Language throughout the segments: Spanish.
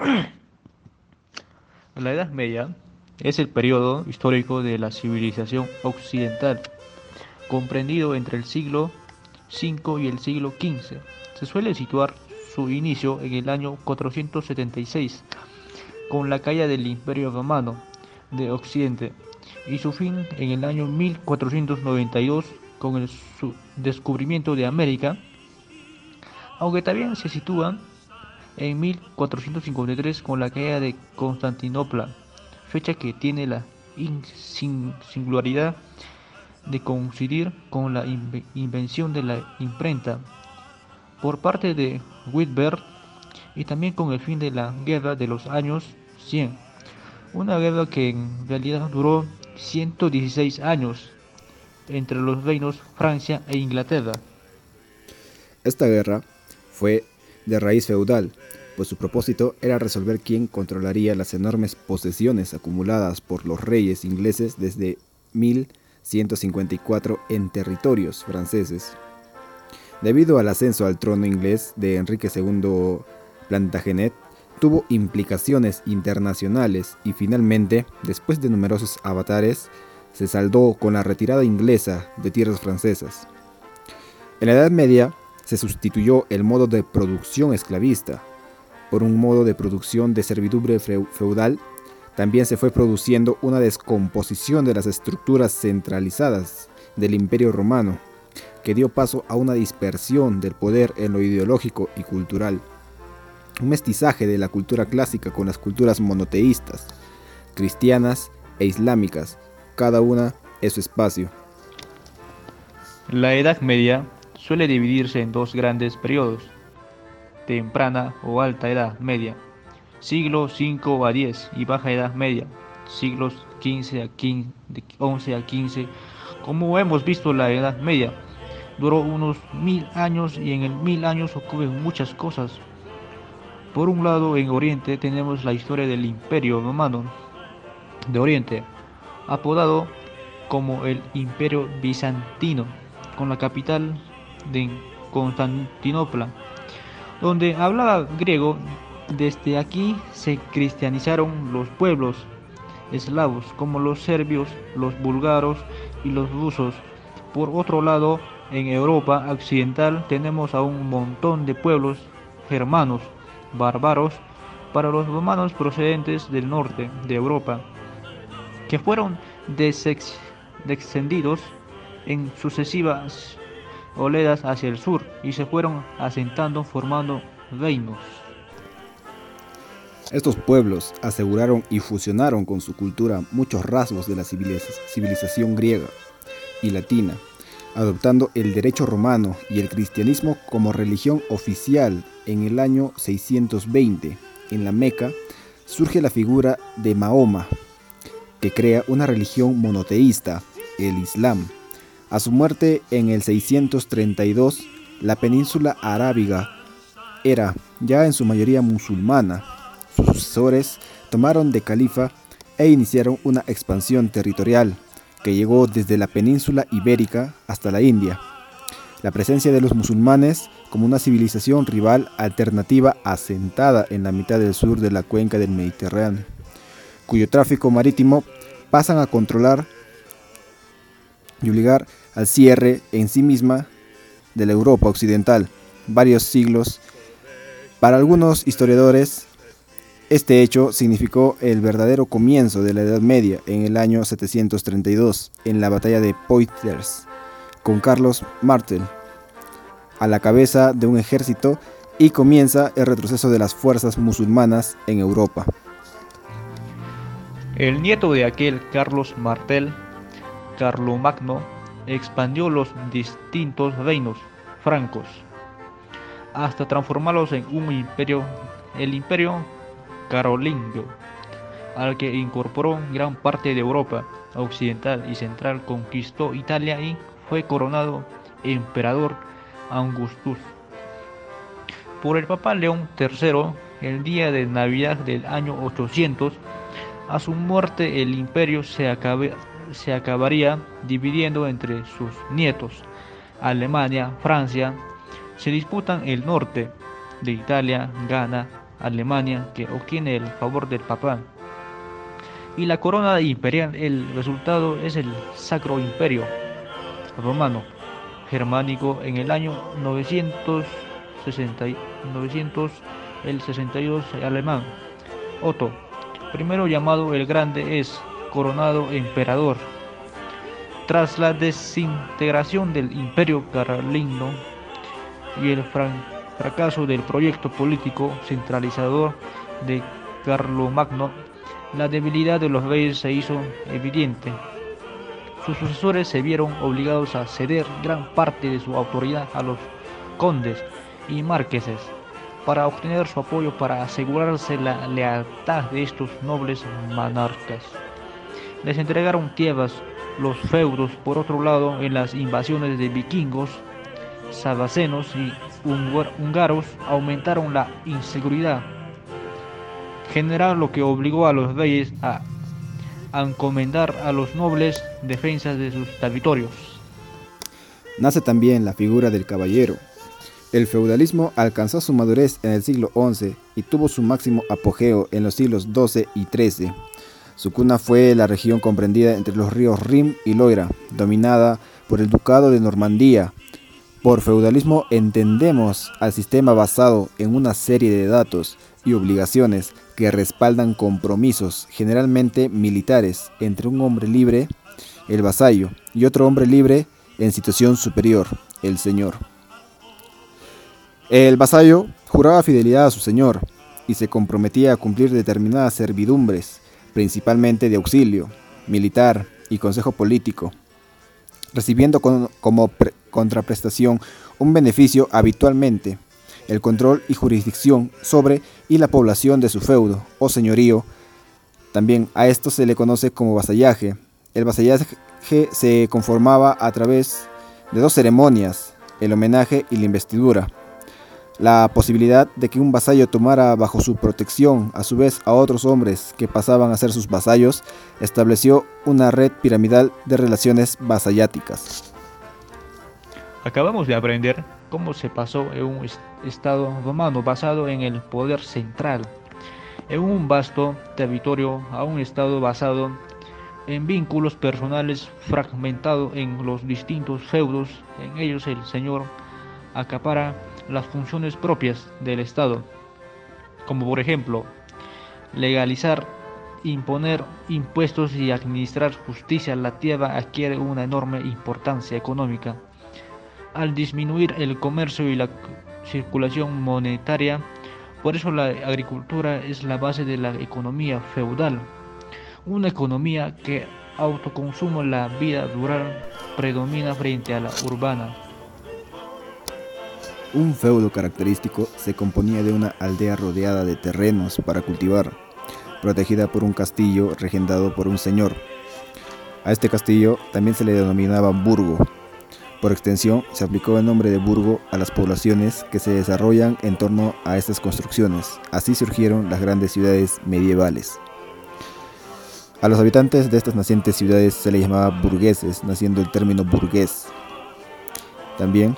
La Edad Media es el periodo histórico de la civilización occidental, comprendido entre el siglo V y el siglo XV. Se suele situar su inicio en el año 476, con la caída del Imperio Romano de Occidente, y su fin en el año 1492 con el descubrimiento de América, aunque también se sitúa en 1453 con la caída de Constantinopla, fecha que tiene la singularidad de coincidir con la invención de la imprenta por parte de Whitbert y también con el fin de la guerra de los años 100, una guerra que en realidad duró 116 años entre los reinos Francia e Inglaterra. Esta guerra fue de raíz feudal, pues su propósito era resolver quién controlaría las enormes posesiones acumuladas por los reyes ingleses desde 1154 en territorios franceses. Debido al ascenso al trono inglés de Enrique II Plantagenet, tuvo implicaciones internacionales y finalmente, después de numerosos avatares, se saldó con la retirada inglesa de tierras francesas. En la Edad Media se sustituyó el modo de producción esclavista por un modo de producción de servidumbre feudal. También se fue produciendo una descomposición de las estructuras centralizadas del Imperio Romano, que dio paso a una dispersión del poder en lo ideológico y cultural. Un mestizaje de la cultura clásica con las culturas monoteístas, cristianas e islámicas, cada una es su espacio. La Edad Media suele dividirse en dos grandes periodos, temprana o alta Edad Media, siglo 5 a 10 y baja Edad Media, siglos 15 a 15, 11 a 15. Como hemos visto, la Edad Media duró unos mil años y en el mil años ocurren muchas cosas. Por un lado, en Oriente tenemos la historia del Imperio Romano de Oriente, apodado como el Imperio Bizantino, con la capital de Constantinopla, donde hablaba griego. Desde aquí se cristianizaron los pueblos eslavos, como los serbios, los búlgaros y los rusos. Por otro lado, en Europa occidental tenemos a un montón de pueblos germanos, bárbaros, para los romanos procedentes del norte de Europa, que fueron descendidos en sucesivas oleadas hacia el sur y se fueron asentando formando reinos. Estos pueblos aseguraron y fusionaron con su cultura muchos rasgos de la civilización griega y latina, adoptando el derecho romano y el cristianismo como religión oficial en el año 620. En la Meca surge la figura de Mahoma, que crea una religión monoteísta, el Islam. A su muerte en el 632, la península arábiga era ya en su mayoría musulmana. Sus sucesores tomaron de califa e iniciaron una expansión territorial que llegó desde la península ibérica hasta la India. La presencia de los musulmanes como una civilización rival alternativa asentada en la mitad del sur de la cuenca del Mediterráneo cuyo tráfico marítimo pasan a controlar y obligar al cierre en sí misma de la Europa occidental varios siglos. Para algunos historiadores, este hecho significó el verdadero comienzo de la Edad Media en el año 732, en la batalla de Poitiers, con Carlos Martel a la cabeza de un ejército y comienza el retroceso de las fuerzas musulmanas en Europa. El nieto de aquel Carlos Martel, Carlomagno, expandió los distintos reinos francos hasta transformarlos en un imperio, el imperio carolingio, al que incorporó gran parte de Europa occidental y central, conquistó Italia y fue coronado emperador Augustus. Por el Papa León III el día de Navidad del año 800 a su muerte el imperio se, se acabaría dividiendo entre sus nietos. Alemania, Francia, se disputan el norte de Italia, gana Alemania, que obtiene el favor del Papa. Y la corona imperial, el resultado es el Sacro Imperio Romano Germánico en el año 960, 900, el 62 alemán. Otto, primero llamado el Grande, es coronado emperador. Tras la desintegración del imperio carolino y el fracaso del proyecto político centralizador de Carlomagno, la debilidad de los reyes se hizo evidente. Sus sucesores se vieron obligados a ceder gran parte de su autoridad a los condes y marqueses para obtener su apoyo para asegurarse la lealtad de estos nobles monarcas. Les entregaron tierras, los feudos, por otro lado, en las invasiones de vikingos, sabacenos y húngaros aumentaron la inseguridad general, lo que obligó a los reyes a encomendar a los nobles defensas de sus territorios. Nace también la figura del caballero. El feudalismo alcanzó su madurez en el siglo XI y tuvo su máximo apogeo en los siglos XII y XIII. Su cuna fue la región comprendida entre los ríos Rin y Loira, dominada por el Ducado de Normandía, por feudalismo entendemos al sistema basado en una serie de datos y obligaciones que respaldan compromisos, generalmente militares, entre un hombre libre, el vasallo, y otro hombre libre en situación superior, el señor. El vasallo juraba fidelidad a su señor y se comprometía a cumplir determinadas servidumbres, principalmente de auxilio, militar y consejo político, recibiendo como contraprestación un beneficio habitualmente, el control y jurisdicción sobre y la población de su feudo o señorío. También a esto se le conoce como vasallaje. El vasallaje se conformaba a través de dos ceremonias, el homenaje y la investidura. La posibilidad de que un vasallo tomara bajo su protección a su vez a otros hombres que pasaban a ser sus vasallos estableció una red piramidal de relaciones vasalláticas. Acabamos de aprender cómo se pasó en un estado romano basado en el poder central, en un vasto territorio, a un estado basado en vínculos personales fragmentados en los distintos feudos, en ellos el señor acapara las funciones propias del Estado, como por ejemplo legalizar, imponer impuestos y administrar justicia, la tierra adquiere una enorme importancia económica. Al disminuir el comercio y la circulación monetaria, por eso la agricultura es la base de la economía feudal, una economía que autoconsumo la vida rural predomina frente a la urbana. Un feudo característico se componía de una aldea rodeada de terrenos para cultivar, protegida por un castillo regendado por un señor. A este castillo también se le denominaba burgo. Por extensión, se aplicó el nombre de burgo a las poblaciones que se desarrollan en torno a estas construcciones. Así surgieron las grandes ciudades medievales. A los habitantes de estas nacientes ciudades se les llamaba burgueses, naciendo el término burgués. También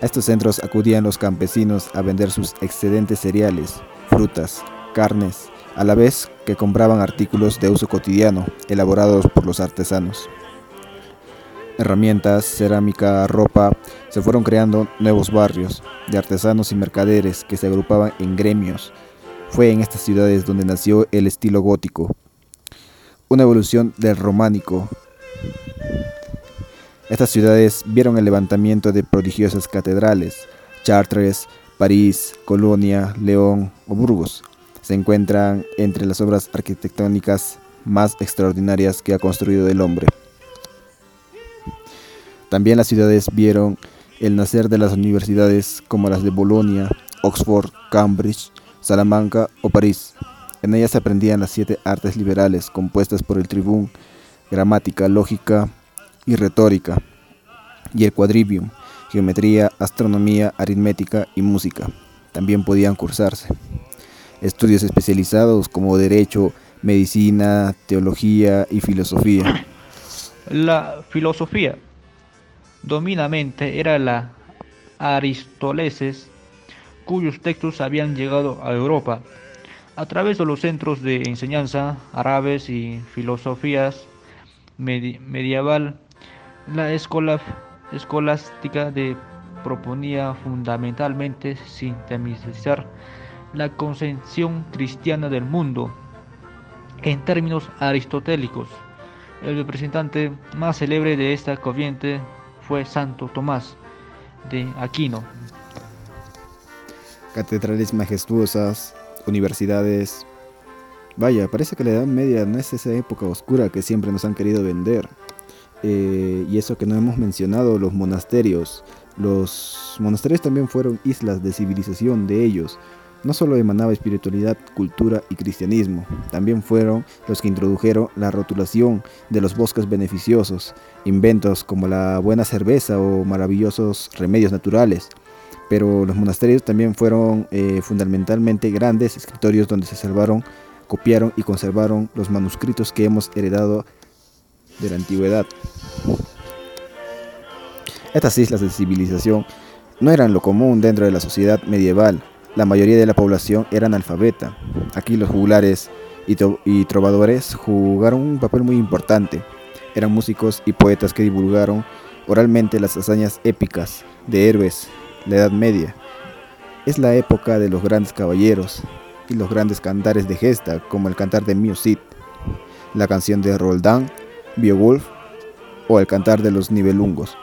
a estos centros acudían los campesinos a vender sus excedentes cereales, frutas, carnes, a la vez que compraban artículos de uso cotidiano elaborados por los artesanos. Herramientas, cerámica, ropa, se fueron creando nuevos barrios de artesanos y mercaderes que se agrupaban en gremios. Fue en estas ciudades donde nació el estilo gótico, una evolución del románico estas ciudades vieron el levantamiento de prodigiosas catedrales. Chartres, París, Colonia, León o Burgos se encuentran entre las obras arquitectónicas más extraordinarias que ha construido el hombre. También las ciudades vieron el nacer de las universidades como las de Bolonia, Oxford, Cambridge, Salamanca o París. En ellas se aprendían las siete artes liberales compuestas por el tribún, gramática, lógica, y retórica, y el quadrivium, geometría, astronomía, aritmética y música. También podían cursarse. Estudios especializados como derecho, medicina, teología y filosofía. La filosofía dominamente era la Aristoleses, cuyos textos habían llegado a Europa a través de los centros de enseñanza árabes y filosofías medieval. La escuela escolástica de proponía fundamentalmente sintetizar la concepción cristiana del mundo en términos aristotélicos. El representante más célebre de esta corriente fue Santo Tomás de Aquino. Catedrales majestuosas, universidades. Vaya, parece que la Edad Media no es esa época oscura que siempre nos han querido vender. Eh, y eso que no hemos mencionado, los monasterios. Los monasterios también fueron islas de civilización de ellos. No solo emanaba espiritualidad, cultura y cristianismo, también fueron los que introdujeron la rotulación de los bosques beneficiosos, inventos como la buena cerveza o maravillosos remedios naturales. Pero los monasterios también fueron eh, fundamentalmente grandes escritorios donde se salvaron, copiaron y conservaron los manuscritos que hemos heredado de la antigüedad. Estas islas de civilización no eran lo común dentro de la sociedad medieval, la mayoría de la población era analfabeta. Aquí los juglares y, trovadores jugaron un papel muy importante. Eran músicos y poetas que divulgaron oralmente las hazañas épicas de héroes, la Edad Media. Es la época de los grandes caballeros y los grandes cantares de gesta, como el cantar de Mio Cid, la canción de Roldán, Beowulf o el cantar de los Nibelungos.